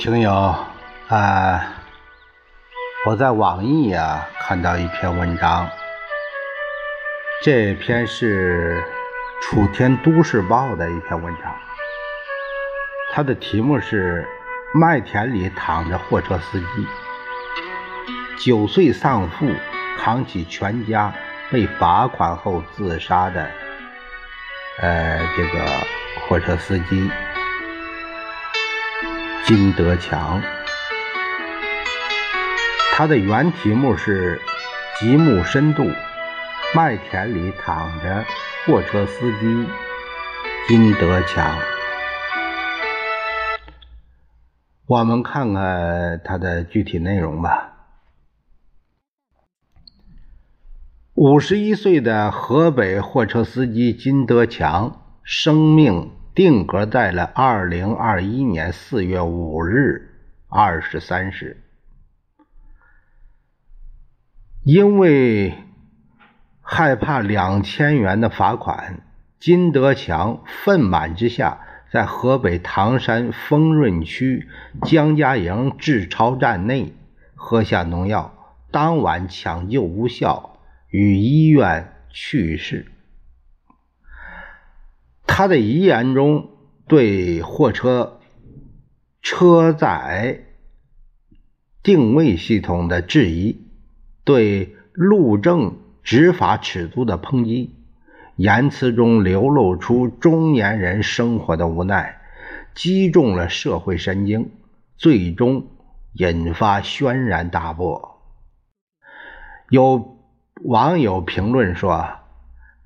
听友，啊，我在网易啊看到一篇文章，这篇是楚天都市报的一篇文章，它的题目是《麦田里躺着货车司机》，九岁丧父扛起全家被罚款后自杀的，呃，这个货车司机。金德强，他的原题目是《极目深度》，麦田里躺着货车司机金德强。我们看看他的具体内容吧。五十一岁的河北货车司机金德强，生命。定格在了二零二一年四月五日二十三时，因为害怕两千元的罚款，金德强愤满之下，在河北唐山丰润区江家营治超站内喝下农药，当晚抢救无效，于医院去世。他的遗言中对货车车载定位系统的质疑，对路政执法尺度的抨击，言辞中流露出中年人生活的无奈，击中了社会神经，最终引发轩然大波。有网友评论说：“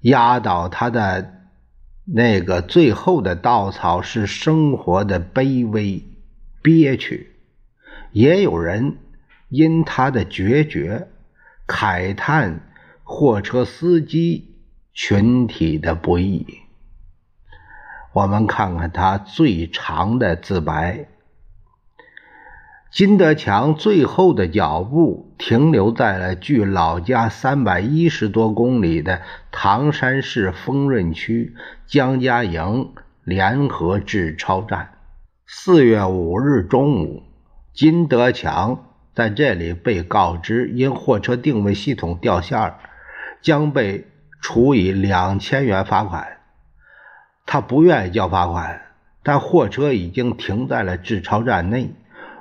压倒他的。”那个最后的稻草是生活的卑微、憋屈，也有人因他的决绝慨叹货车司机群体的不易。我们看看他最长的自白。金德强最后的脚步停留在了距老家三百一十多公里的唐山市丰润区江家营联合制超站。四月五日中午，金德强在这里被告知，因货车定位系统掉线将被处以两千元罚款。他不愿意交罚款，但货车已经停在了制超站内。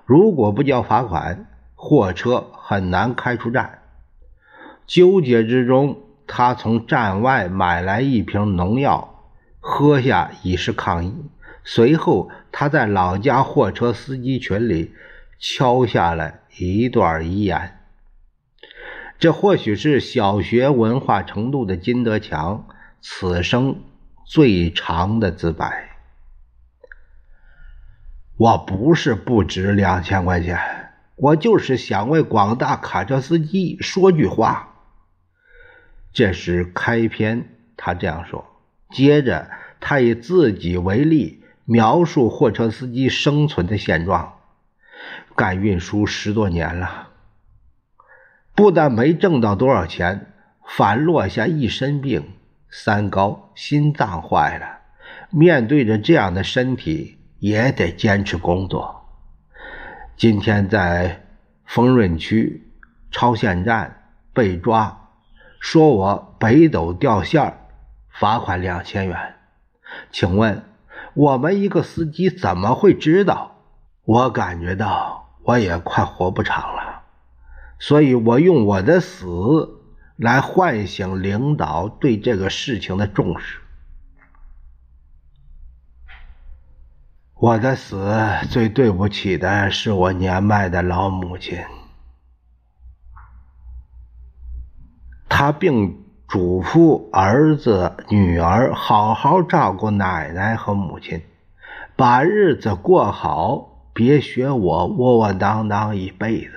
如果不交罚款，货车很难开出站。纠结之中，他从站外买来一瓶农药，喝下以示抗议。随后，他在老家货车司机群里敲下了一段遗言。这或许是小学文化程度的金德强此生最长的自白。我不是不值两千块钱，我就是想为广大卡车司机说句话。这是开篇，他这样说。接着，他以自己为例，描述货车司机生存的现状。干运输十多年了，不但没挣到多少钱，反落下一身病，三高，心脏坏了。面对着这样的身体。也得坚持工作。今天在丰润区超限站被抓，说我北斗掉线罚款两千元。请问我们一个司机怎么会知道？我感觉到我也快活不长了，所以我用我的死来唤醒领导对这个事情的重视。我的死最对不起的是我年迈的老母亲，他并嘱咐儿子、女儿好好照顾奶奶和母亲，把日子过好，别学我窝窝囊囊一辈子。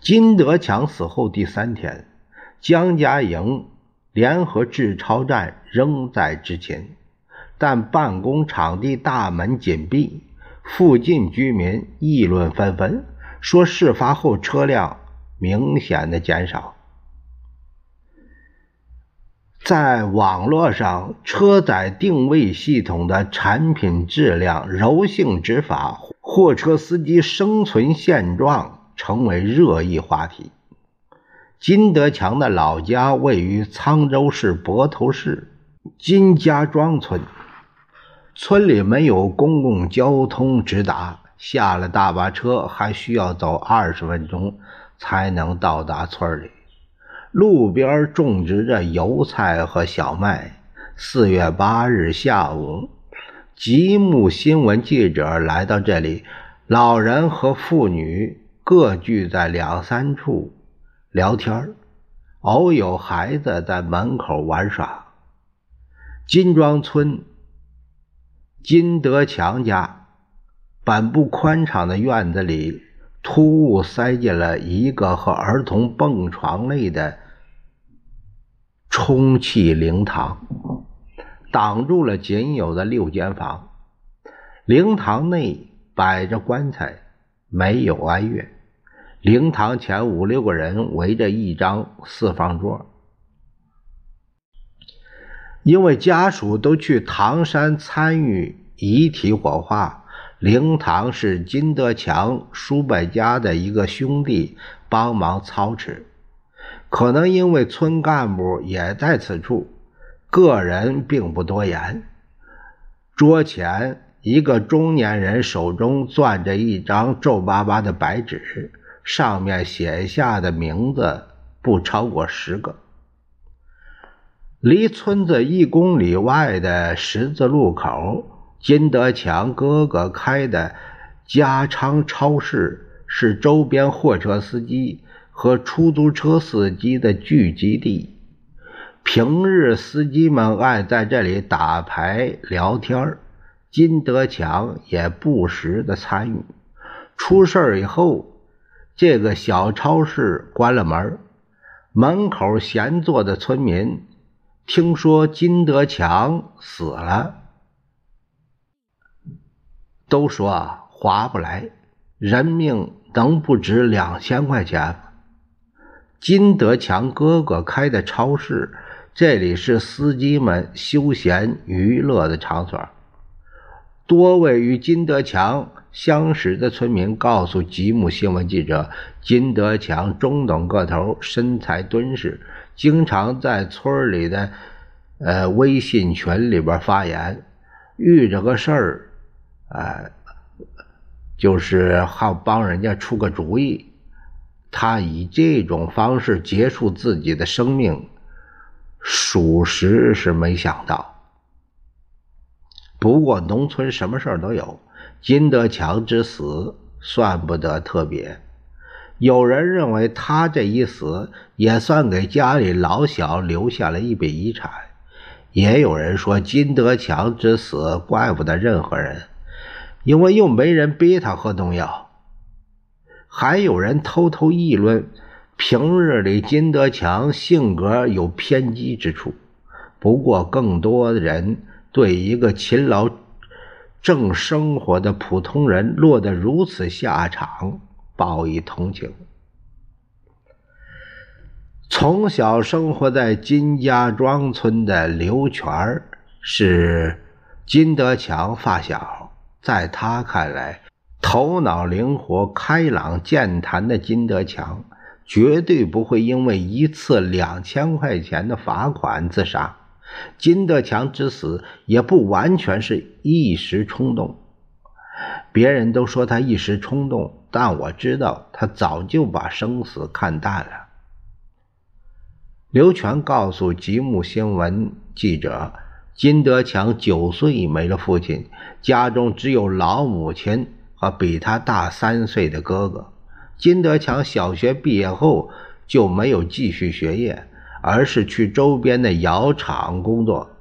金德强死后第三天，江家营联合制超站仍在执勤。但办公场地大门紧闭，附近居民议论纷纷，说事发后车辆明显的减少。在网络上，车载定位系统的产品质量、柔性执法、货车司机生存现状成为热议话题。金德强的老家位于沧州市泊头市金家庄村，村里没有公共交通直达，下了大巴车还需要走二十分钟才能到达村里。路边种植着油菜和小麦。四月八日下午，吉木新闻记者来到这里，老人和妇女各聚在两三处聊天，偶有孩子在门口玩耍。金庄村金德强家本不宽敞的院子里，突兀塞进了一个和儿童蹦床类的。充气灵堂挡住了仅有的六间房，灵堂内摆着棺材，没有哀乐。灵堂前五六个人围着一张四方桌，因为家属都去唐山参与遗体火化，灵堂是金德强叔伯家的一个兄弟帮忙操持。可能因为村干部也在此处，个人并不多言。桌前一个中年人手中攥着一张皱巴巴的白纸，上面写下的名字不超过十个。离村子一公里外的十字路口，金德强哥哥开的家昌超市是周边货车司机。和出租车司机的聚集地，平日司机们爱在这里打牌聊天金德强也不时的参与。出事以后，这个小超市关了门门口闲坐的村民听说金德强死了，都说划不来，人命能不值两千块钱？金德强哥哥开的超市，这里是司机们休闲娱乐的场所。多位与金德强相识的村民告诉吉姆新闻记者，金德强中等个头，身材敦实，经常在村里的呃微信群里边发言，遇着个事儿，呃，就是好帮人家出个主意。他以这种方式结束自己的生命，属实是没想到。不过农村什么事儿都有，金德强之死算不得特别。有人认为他这一死也算给家里老小留下了一笔遗产，也有人说金德强之死怪不得任何人，因为又没人逼他喝农药。还有人偷偷议论，平日里金德强性格有偏激之处。不过，更多的人对一个勤劳、正生活的普通人落得如此下场，报以同情。从小生活在金家庄村的刘全是金德强发小，在他看来。头脑灵活、开朗健谈的金德强，绝对不会因为一次两千块钱的罚款自杀。金德强之死也不完全是一时冲动。别人都说他一时冲动，但我知道他早就把生死看淡了。刘全告诉吉木新闻记者：“金德强九岁没了父亲，家中只有老母亲。”和比他大三岁的哥哥金德强，小学毕业后就没有继续学业，而是去周边的窑厂工作。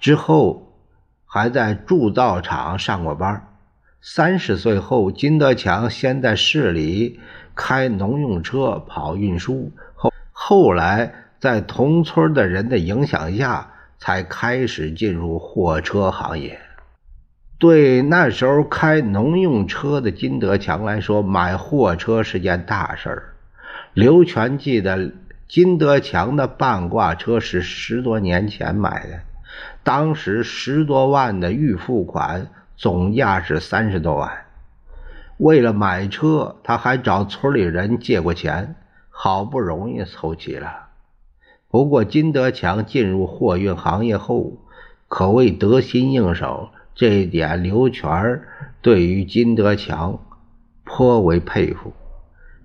之后还在铸造厂上过班。三十岁后，金德强先在市里开农用车跑运输，后后来在同村的人的影响下，才开始进入货车行业。对那时候开农用车的金德强来说，买货车是件大事儿。刘全记得金德强的半挂车是十多年前买的，当时十多万的预付款，总价是三十多万。为了买车，他还找村里人借过钱，好不容易凑齐了。不过金德强进入货运行业后，可谓得心应手，这一点刘全对于金德强颇为佩服。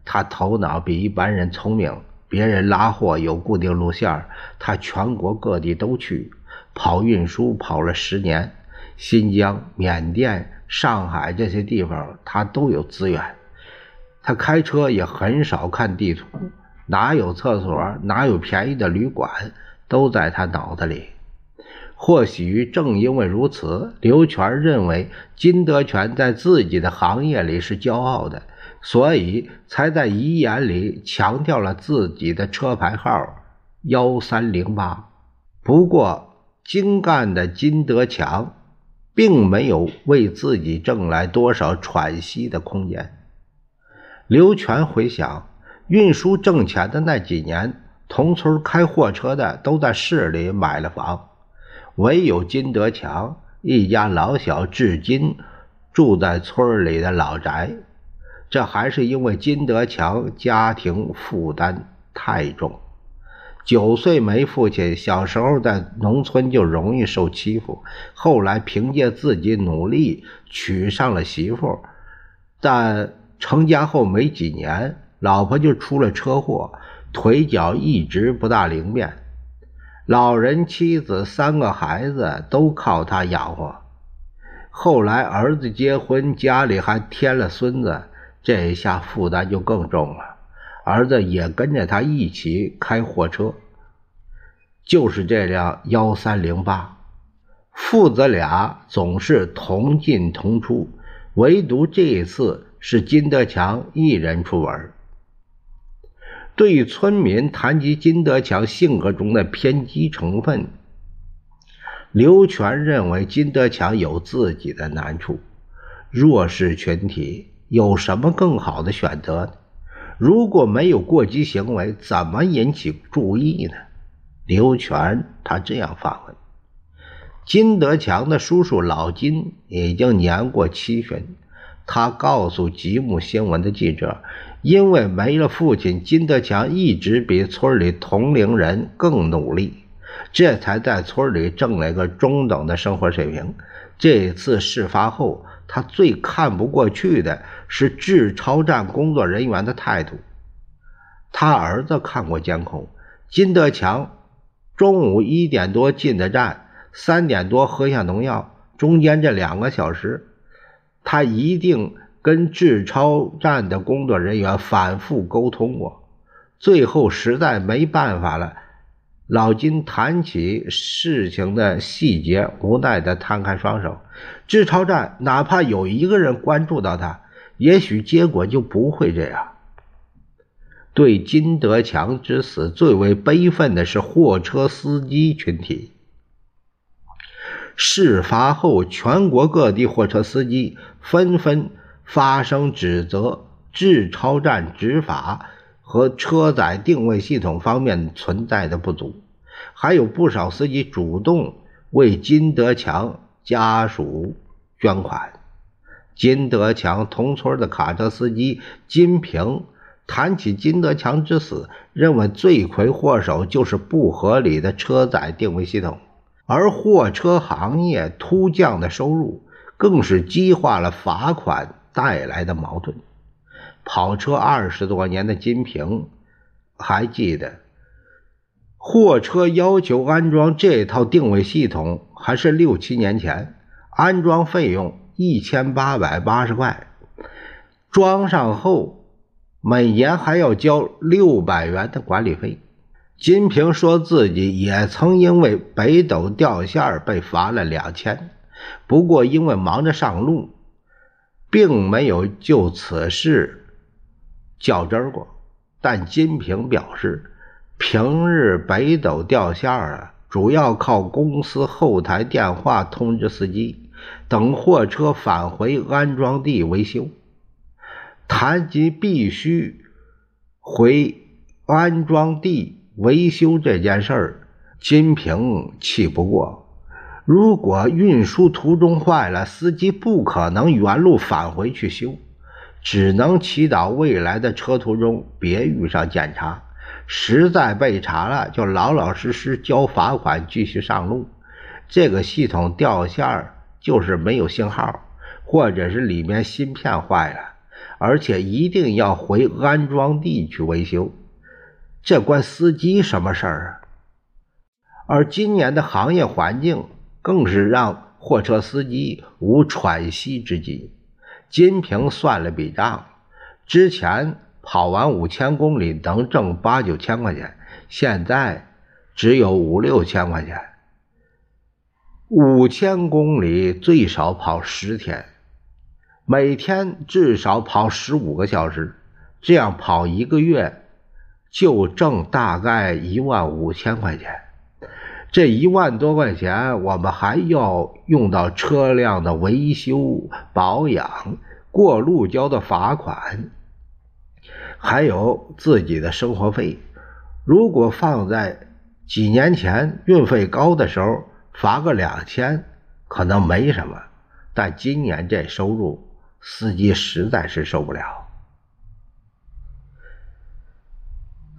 他头脑比一般人聪明，别人拉货有固定路线，他全国各地都去跑运输，跑了十年，新疆、缅甸。上海这些地方，他都有资源。他开车也很少看地图，哪有厕所，哪有便宜的旅馆，都在他脑子里。或许正因为如此，刘全认为金德全在自己的行业里是骄傲的，所以才在遗言里强调了自己的车牌号幺三零八。不过，精干的金德强。并没有为自己挣来多少喘息的空间。刘全回想，运输挣钱的那几年，同村开货车的都在市里买了房，唯有金德强一家老小至今住在村里的老宅。这还是因为金德强家庭负担太重。九岁没父亲，小时候在农村就容易受欺负。后来凭借自己努力娶上了媳妇，但成家后没几年，老婆就出了车祸，腿脚一直不大灵便。老人、妻子、三个孩子都靠他养活。后来儿子结婚，家里还添了孙子，这一下负担就更重了。儿子也跟着他一起开货车，就是这辆幺三零八，父子俩总是同进同出，唯独这一次是金德强一人出门。对于村民谈及金德强性格中的偏激成分，刘全认为金德强有自己的难处，弱势群体有什么更好的选择呢？如果没有过激行为，怎么引起注意呢？刘全他这样发问。金德强的叔叔老金已经年过七旬，他告诉吉木新闻的记者，因为没了父亲，金德强一直比村里同龄人更努力，这才在村里挣了个中等的生活水平。这次事发后。他最看不过去的是制超站工作人员的态度。他儿子看过监控，金德强中午一点多进的站，三点多喝下农药，中间这两个小时，他一定跟制超站的工作人员反复沟通过。最后实在没办法了。老金谈起事情的细节，无奈地摊开双手。制超站哪怕有一个人关注到他，也许结果就不会这样。对金德强之死最为悲愤的是货车司机群体。事发后，全国各地货车司机纷纷发声指责制超站执法。和车载定位系统方面存在的不足，还有不少司机主动为金德强家属捐款。金德强同村的卡车司机金平谈起金德强之死，认为罪魁祸首就是不合理的车载定位系统，而货车行业突降的收入，更是激化了罚款带来的矛盾。跑车二十多年的金平还记得，货车要求安装这套定位系统还是六七年前，安装费用一千八百八十块，装上后每年还要交六百元的管理费。金平说自己也曾因为北斗掉线被罚了两千，不过因为忙着上路，并没有就此事。较真过，但金平表示，平日北斗掉线啊，主要靠公司后台电话通知司机，等货车返回安装地维修。谈及必须回安装地维修这件事儿，金平气不过。如果运输途中坏了，司机不可能原路返回去修，只能祈祷未来的车途中别遇上检查。实在被查了，就老老实实交罚款，继续上路。这个系统掉线儿，就是没有信号，或者是里面芯片坏了，而且一定要回安装地去维修。这关司机什么事儿啊？而今年的行业环境。更是让货车司机无喘息之机。金平算了笔账，之前跑完五千公里能挣八九千块钱，现在只有五六千块钱。五千公里最少跑十天，每天至少跑十五个小时，这样跑一个月就挣大概一万五千块钱。这一万多块钱，我们还要用到车辆的维修保养、过路交的罚款，还有自己的生活费。如果放在几年前运费高的时候，罚个两千可能没什么，但今年这收入，司机实在是受不了。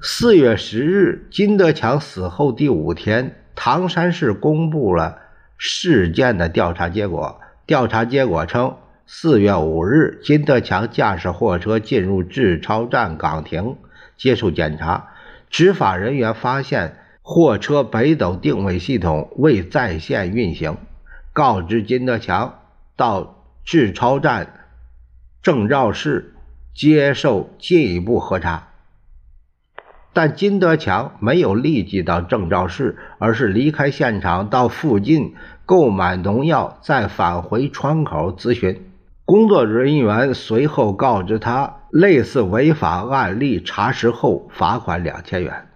四月十日，金德强死后第五天。唐山市公布了事件的调查结果。调查结果称，四月五日，金德强驾驶货车进入治超站岗亭接受检查，执法人员发现货车北斗定位系统未在线运行，告知金德强到治超站证照室接受进一步核查。但金德强没有立即到证照室，而是离开现场到附近购买农药，再返回窗口咨询。工作人员随后告知他，类似违法案例查实后罚款两千元。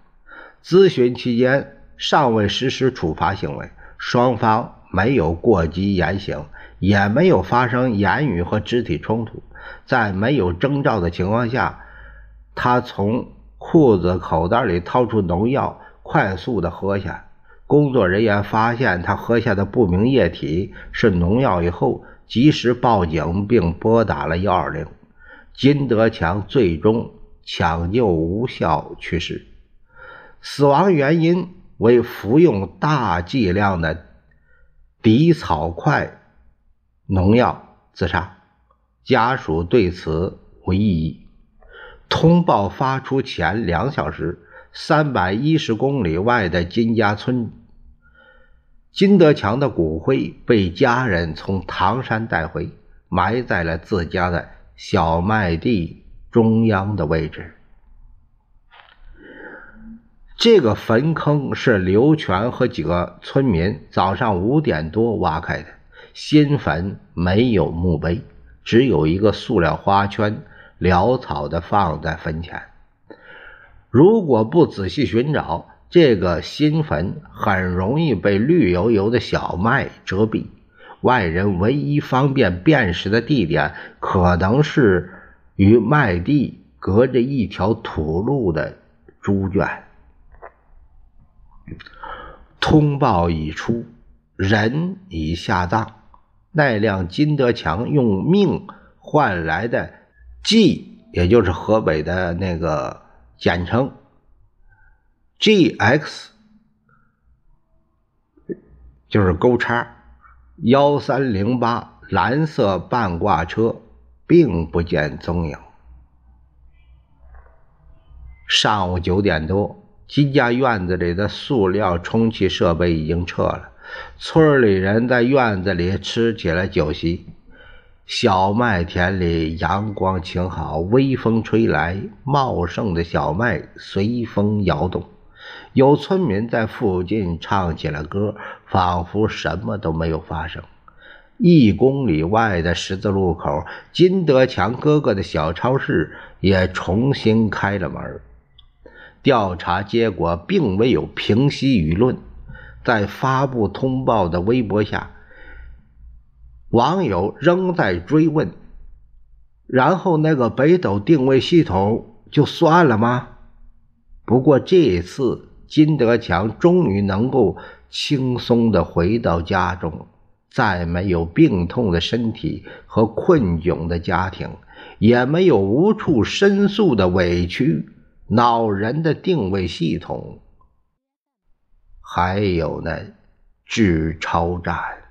咨询期间尚未实施处罚行为，双方没有过激言行，也没有发生言语和肢体冲突。在没有征兆的情况下，他从。裤子口袋里掏出农药，快速的喝下。工作人员发现他喝下的不明液体是农药以后，及时报警并拨打了幺二零。金德强最终抢救无效去世，死亡原因为服用大剂量的敌草快农药自杀。家属对此无异议。通报发出前两小时，三百一十公里外的金家村，金德强的骨灰被家人从唐山带回，埋在了自家的小麦地中央的位置。这个坟坑是刘全和几个村民早上五点多挖开的，新坟没有墓碑，只有一个塑料花圈。潦草的放在坟前，如果不仔细寻找，这个新坟很容易被绿油油的小麦遮蔽。外人唯一方便辨识的地点，可能是与麦地隔着一条土路的猪圈。通报已出，人已下葬。那辆金德强用命换来的。G，也就是河北的那个简称，GX，就是勾叉幺三零八蓝色半挂车，并不见踪影。上午九点多，金家院子里的塑料充气设备已经撤了，村里人在院子里吃起了酒席。小麦田里阳光晴好，微风吹来，茂盛的小麦随风摇动。有村民在附近唱起了歌，仿佛什么都没有发生。一公里外的十字路口，金德强哥哥的小超市也重新开了门。调查结果并未有平息舆论，在发布通报的微博下。网友仍在追问：“然后那个北斗定位系统就算了吗？”不过这一次金德强终于能够轻松的回到家中，再没有病痛的身体和困窘的家庭，也没有无处申诉的委屈、恼人的定位系统，还有那。纸超站。